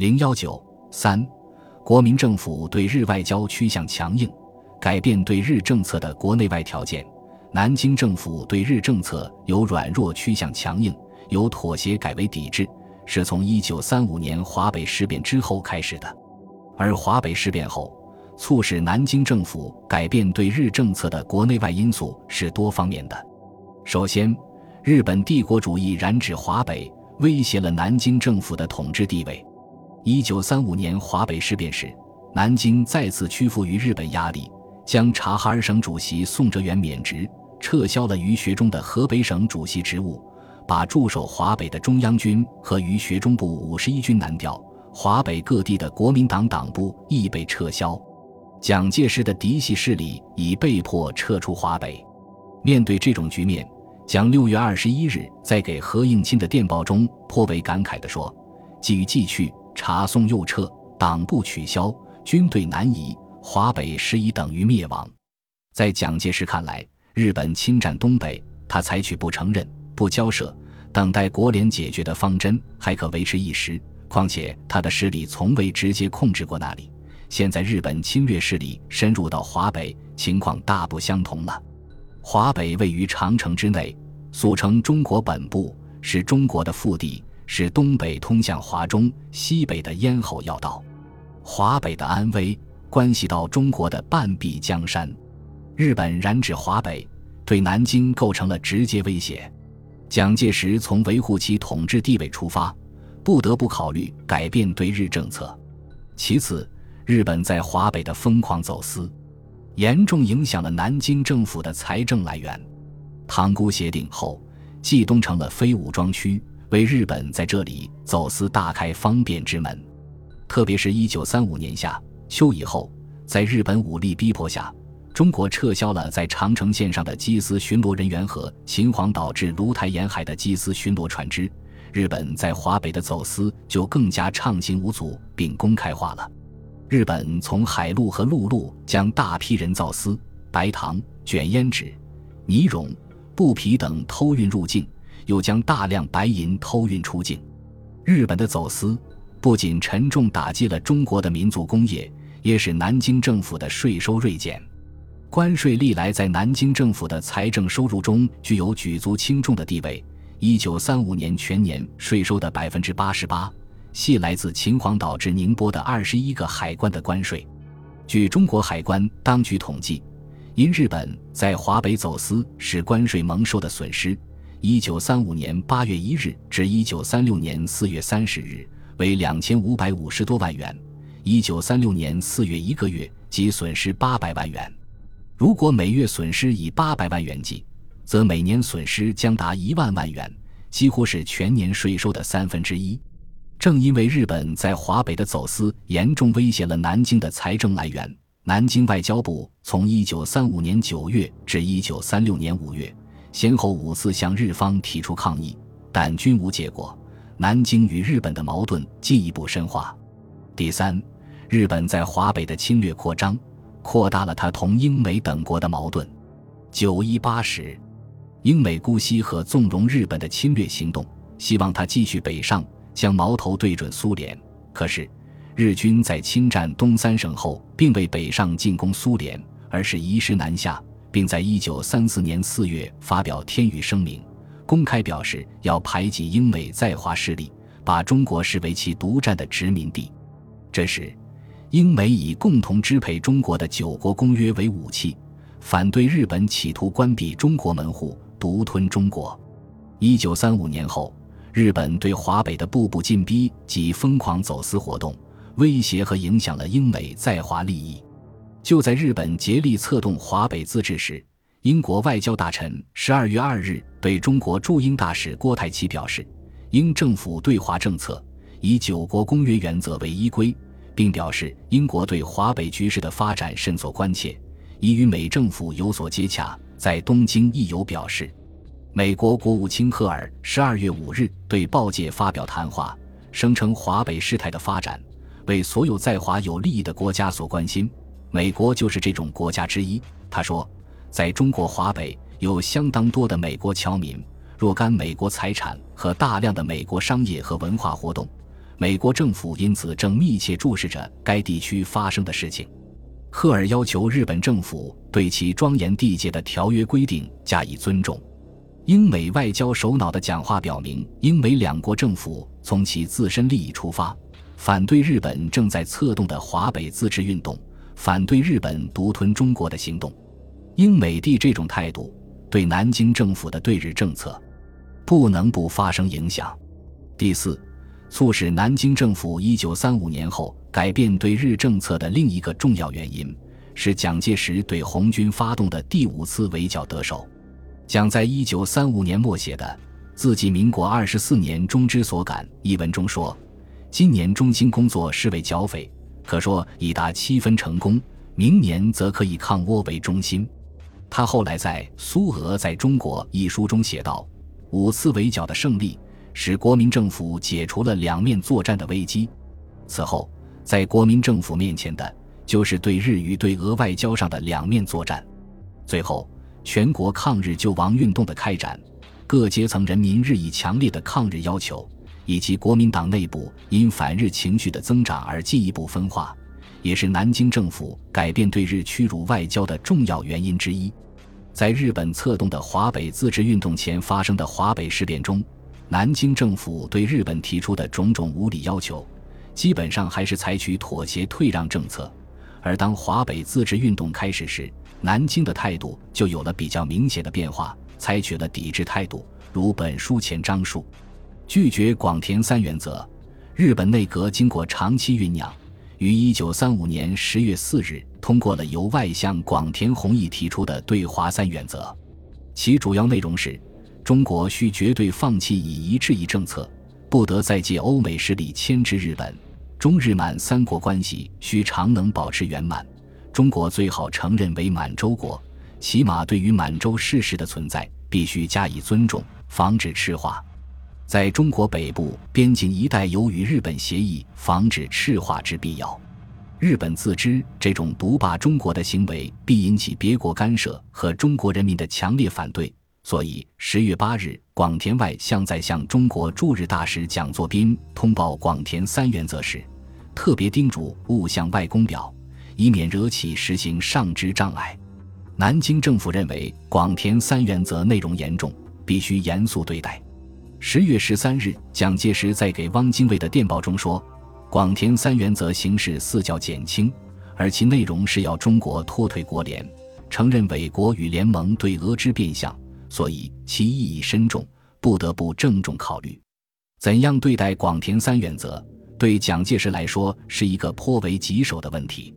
零幺九三，国民政府对日外交趋向强硬，改变对日政策的国内外条件。南京政府对日政策由软弱趋向强硬，由妥协改为抵制，是从一九三五年华北事变之后开始的。而华北事变后，促使南京政府改变对日政策的国内外因素是多方面的。首先，日本帝国主义染指华北，威胁了南京政府的统治地位。一九三五年华北事变时，南京再次屈服于日本压力，将察哈尔省主席宋哲元免职，撤销了于学中的河北省主席职务，把驻守华北的中央军和于学中部五十一军南调。华北各地的国民党党部亦被撤销。蒋介石的嫡系势力已被迫撤出华北。面对这种局面，蒋六月二十一日在给何应钦的电报中颇为感慨地说：“既予既去，查宋又撤，党部取消，军队南移，华北实已等于灭亡。”在蒋介石看来，日本侵占东北，他采取不承认、不交涉、等待国联解决的方针，还可维持一时。况且他的势力从未直接控制过那里。现在日本侵略势力深入到华北，情况大不相同了。华北位于长城之内，俗称中国本部，是中国的腹地，是东北通向华中、西北的咽喉要道。华北的安危关系到中国的半壁江山。日本染指华北，对南京构成了直接威胁。蒋介石从维护其统治地位出发，不得不考虑改变对日政策。其次，日本在华北的疯狂走私，严重影响了南京政府的财政来源。塘沽协定后，冀东成了非武装区，为日本在这里走私大开方便之门。特别是一九三五年夏秋以后，在日本武力逼迫下，中国撤销了在长城线上的缉私巡逻人员和秦皇岛至芦台沿海的缉私巡逻船只，日本在华北的走私就更加畅行无阻并公开化了。日本从海路和陆路将大批人造丝、白糖、卷烟纸、呢绒、布匹等偷运入境，又将大量白银偷运出境。日本的走私不仅沉重打击了中国的民族工业，也使南京政府的税收锐减。关税历来在南京政府的财政收入中具有举足轻重的地位。一九三五年全年税收的百分之八十八。系来自秦皇岛至宁波的二十一个海关的关税。据中国海关当局统计，因日本在华北走私使关税蒙受的损失，一九三五年八月一日至一九三六年四月三十日为两千五百五十多万元；一九三六年四月一个月即损失八百万元。如果每月损失以八百万元计，则每年损失将达一万万元，几乎是全年税收的三分之一。正因为日本在华北的走私严重威胁了南京的财政来源，南京外交部从1935年9月至1936年5月，先后五次向日方提出抗议，但均无结果。南京与日本的矛盾进一步深化。第三，日本在华北的侵略扩张，扩大了他同英美等国的矛盾。九一八时，英美姑息和纵容日本的侵略行动，希望他继续北上。将矛头对准苏联，可是日军在侵占东三省后，并未北上进攻苏联，而是移师南下，并在一九三四年四月发表天宇声明，公开表示要排挤英美在华势力，把中国视为其独占的殖民地。这时，英美以共同支配中国的九国公约为武器，反对日本企图关闭中国门户，独吞中国。一九三五年后。日本对华北的步步进逼及疯狂走私活动，威胁和影响了英美在华利益。就在日本竭力策动华北自治时，英国外交大臣十二月二日对中国驻英大使郭泰祺表示，英政府对华政策以九国公约原则为依归，并表示英国对华北局势的发展甚所关切，已与美政府有所接洽，在东京亦有表示。美国国务卿赫尔十二月五日对报界发表谈话，声称华北事态的发展为所有在华有利益的国家所关心，美国就是这种国家之一。他说，在中国华北有相当多的美国侨民，若干美国财产和大量的美国商业和文化活动，美国政府因此正密切注视着该地区发生的事情。赫尔要求日本政府对其庄严缔结的条约规定加以尊重。英美外交首脑的讲话表明，英美两国政府从其自身利益出发，反对日本正在策动的华北自治运动，反对日本独吞中国的行动。英美帝这种态度对南京政府的对日政策不能不发生影响。第四。促使南京政府一九三五年后改变对日政策的另一个重要原因，是蒋介石对红军发动的第五次围剿得手。蒋在一九三五年末写的《自己民国二十四年中之所感》一文中说：“今年中心工作是为剿匪，可说已达七分成功，明年则可以抗倭为中心。”他后来在《苏俄在中国》一书中写道：“五次围剿的胜利。”使国民政府解除了两面作战的危机。此后，在国民政府面前的，就是对日与对俄外交上的两面作战。最后，全国抗日救亡运动的开展，各阶层人民日益强烈的抗日要求，以及国民党内部因反日情绪的增长而进一步分化，也是南京政府改变对日屈辱外交的重要原因之一。在日本策动的华北自治运动前发生的华北事变中。南京政府对日本提出的种种无理要求，基本上还是采取妥协退让政策。而当华北自治运动开始时，南京的态度就有了比较明显的变化，采取了抵制态度，如本书前章述，拒绝广田三原则。日本内阁经过长期酝酿，于一九三五年十月四日通过了由外相广田弘毅提出的对华三原则，其主要内容是。中国需绝对放弃以夷制夷政策，不得再借欧美势力牵制日本。中日满三国关系需常能保持圆满。中国最好承认为满洲国，起码对于满洲事实的存在必须加以尊重，防止赤化。在中国北部边境一带有与日本协议防止赤化之必要。日本自知这种独霸中国的行为必引起别国干涉和中国人民的强烈反对。所以，十月八日，广田外相在向中国驻日大使蒋作斌通报广田三原则时，特别叮嘱勿向外公表，以免惹起实行上之障碍。南京政府认为广田三原则内容严重，必须严肃对待。十月十三日，蒋介石在给汪精卫的电报中说：“广田三原则形式似较减轻，而其内容是要中国脱退国联，承认伪国与联盟对俄之变相。”所以其意义深重，不得不郑重考虑，怎样对待广田三原则，对蒋介石来说是一个颇为棘手的问题。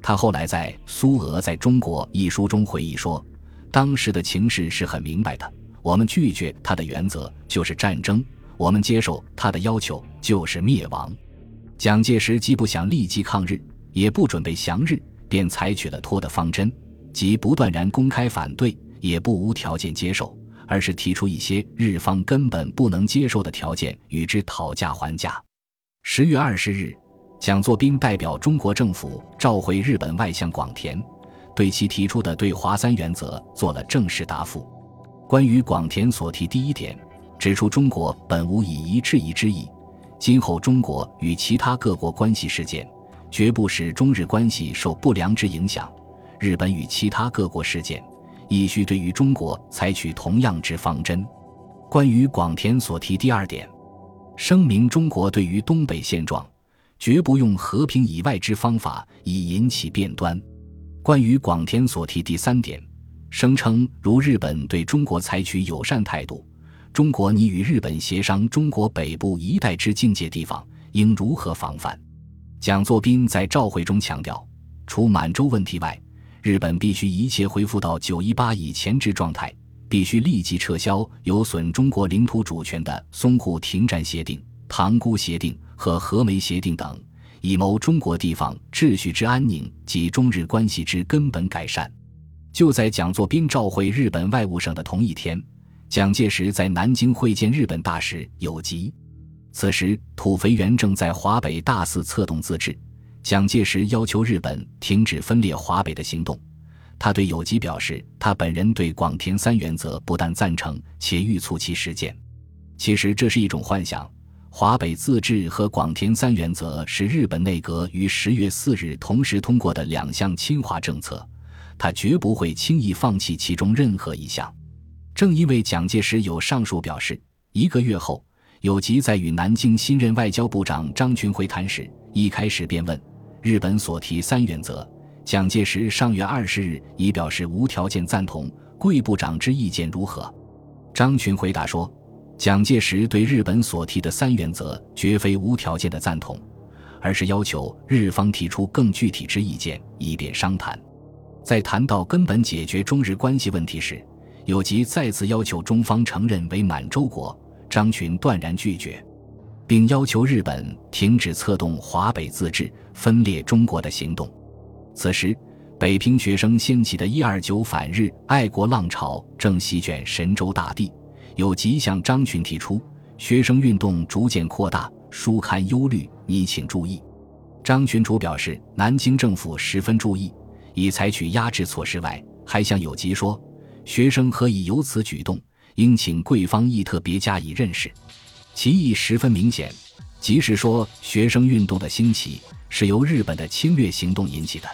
他后来在《苏俄在中国》一书中回忆说，当时的情势是很明白的，我们拒绝他的原则就是战争，我们接受他的要求就是灭亡。蒋介石既不想立即抗日，也不准备降日，便采取了拖的方针，即不断然公开反对。也不无条件接受，而是提出一些日方根本不能接受的条件，与之讨价还价。十月二十日，蒋作斌代表中国政府召回日本外相广田，对其提出的对华三原则做了正式答复。关于广田所提第一点，指出中国本无以夷制夷之意，今后中国与其他各国关系事件，绝不使中日关系受不良之影响。日本与其他各国事件。亦需对于中国采取同样之方针。关于广田所提第二点，声明中国对于东北现状，绝不用和平以外之方法以引起变端。关于广田所提第三点，声称如日本对中国采取友善态度，中国拟与日本协商中国北部一带之境界地方应如何防范。蒋作斌在召会中强调，除满洲问题外。日本必须一切恢复到九一八以前之状态，必须立即撤销有损中国领土主权的淞沪停战协定、塘沽协定和和美协定等，以谋中国地方秩序之安宁及中日关系之根本改善。就在蒋作斌召回日本外务省的同一天，蒋介石在南京会见日本大使有吉。此时，土肥原正在华北大肆策动自治。蒋介石要求日本停止分裂华北的行动。他对有吉表示，他本人对广田三原则不但赞成，且欲促其实践。其实这是一种幻想。华北自治和广田三原则是日本内阁于十月四日同时通过的两项侵华政策，他绝不会轻易放弃其中任何一项。正因为蒋介石有上述表示，一个月后，有吉在与南京新任外交部长张群会谈时，一开始便问日本所提三原则。蒋介石上月二十日已表示无条件赞同，贵部长之意见如何？张群回答说。蒋介石对日本所提的三原则绝非无条件的赞同，而是要求日方提出更具体之意见，以便商谈。在谈到根本解决中日关系问题时，有吉再次要求中方承认为满洲国，张群断然拒绝，并要求日本停止策动华北自治、分裂中国的行动。此时，北平学生掀起的一二九反日爱国浪潮正席卷神州大地。有吉向张群提出，学生运动逐渐扩大，书刊忧虑，你请注意。张群主表示，南京政府十分注意，已采取压制措施外，还向有吉说，学生何以有此举动，应请贵方亦特别加以认识。其意十分明显，即是说，学生运动的兴起是由日本的侵略行动引起的。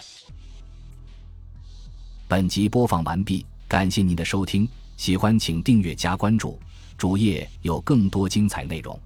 本集播放完毕，感谢您的收听。喜欢请订阅加关注，主页有更多精彩内容。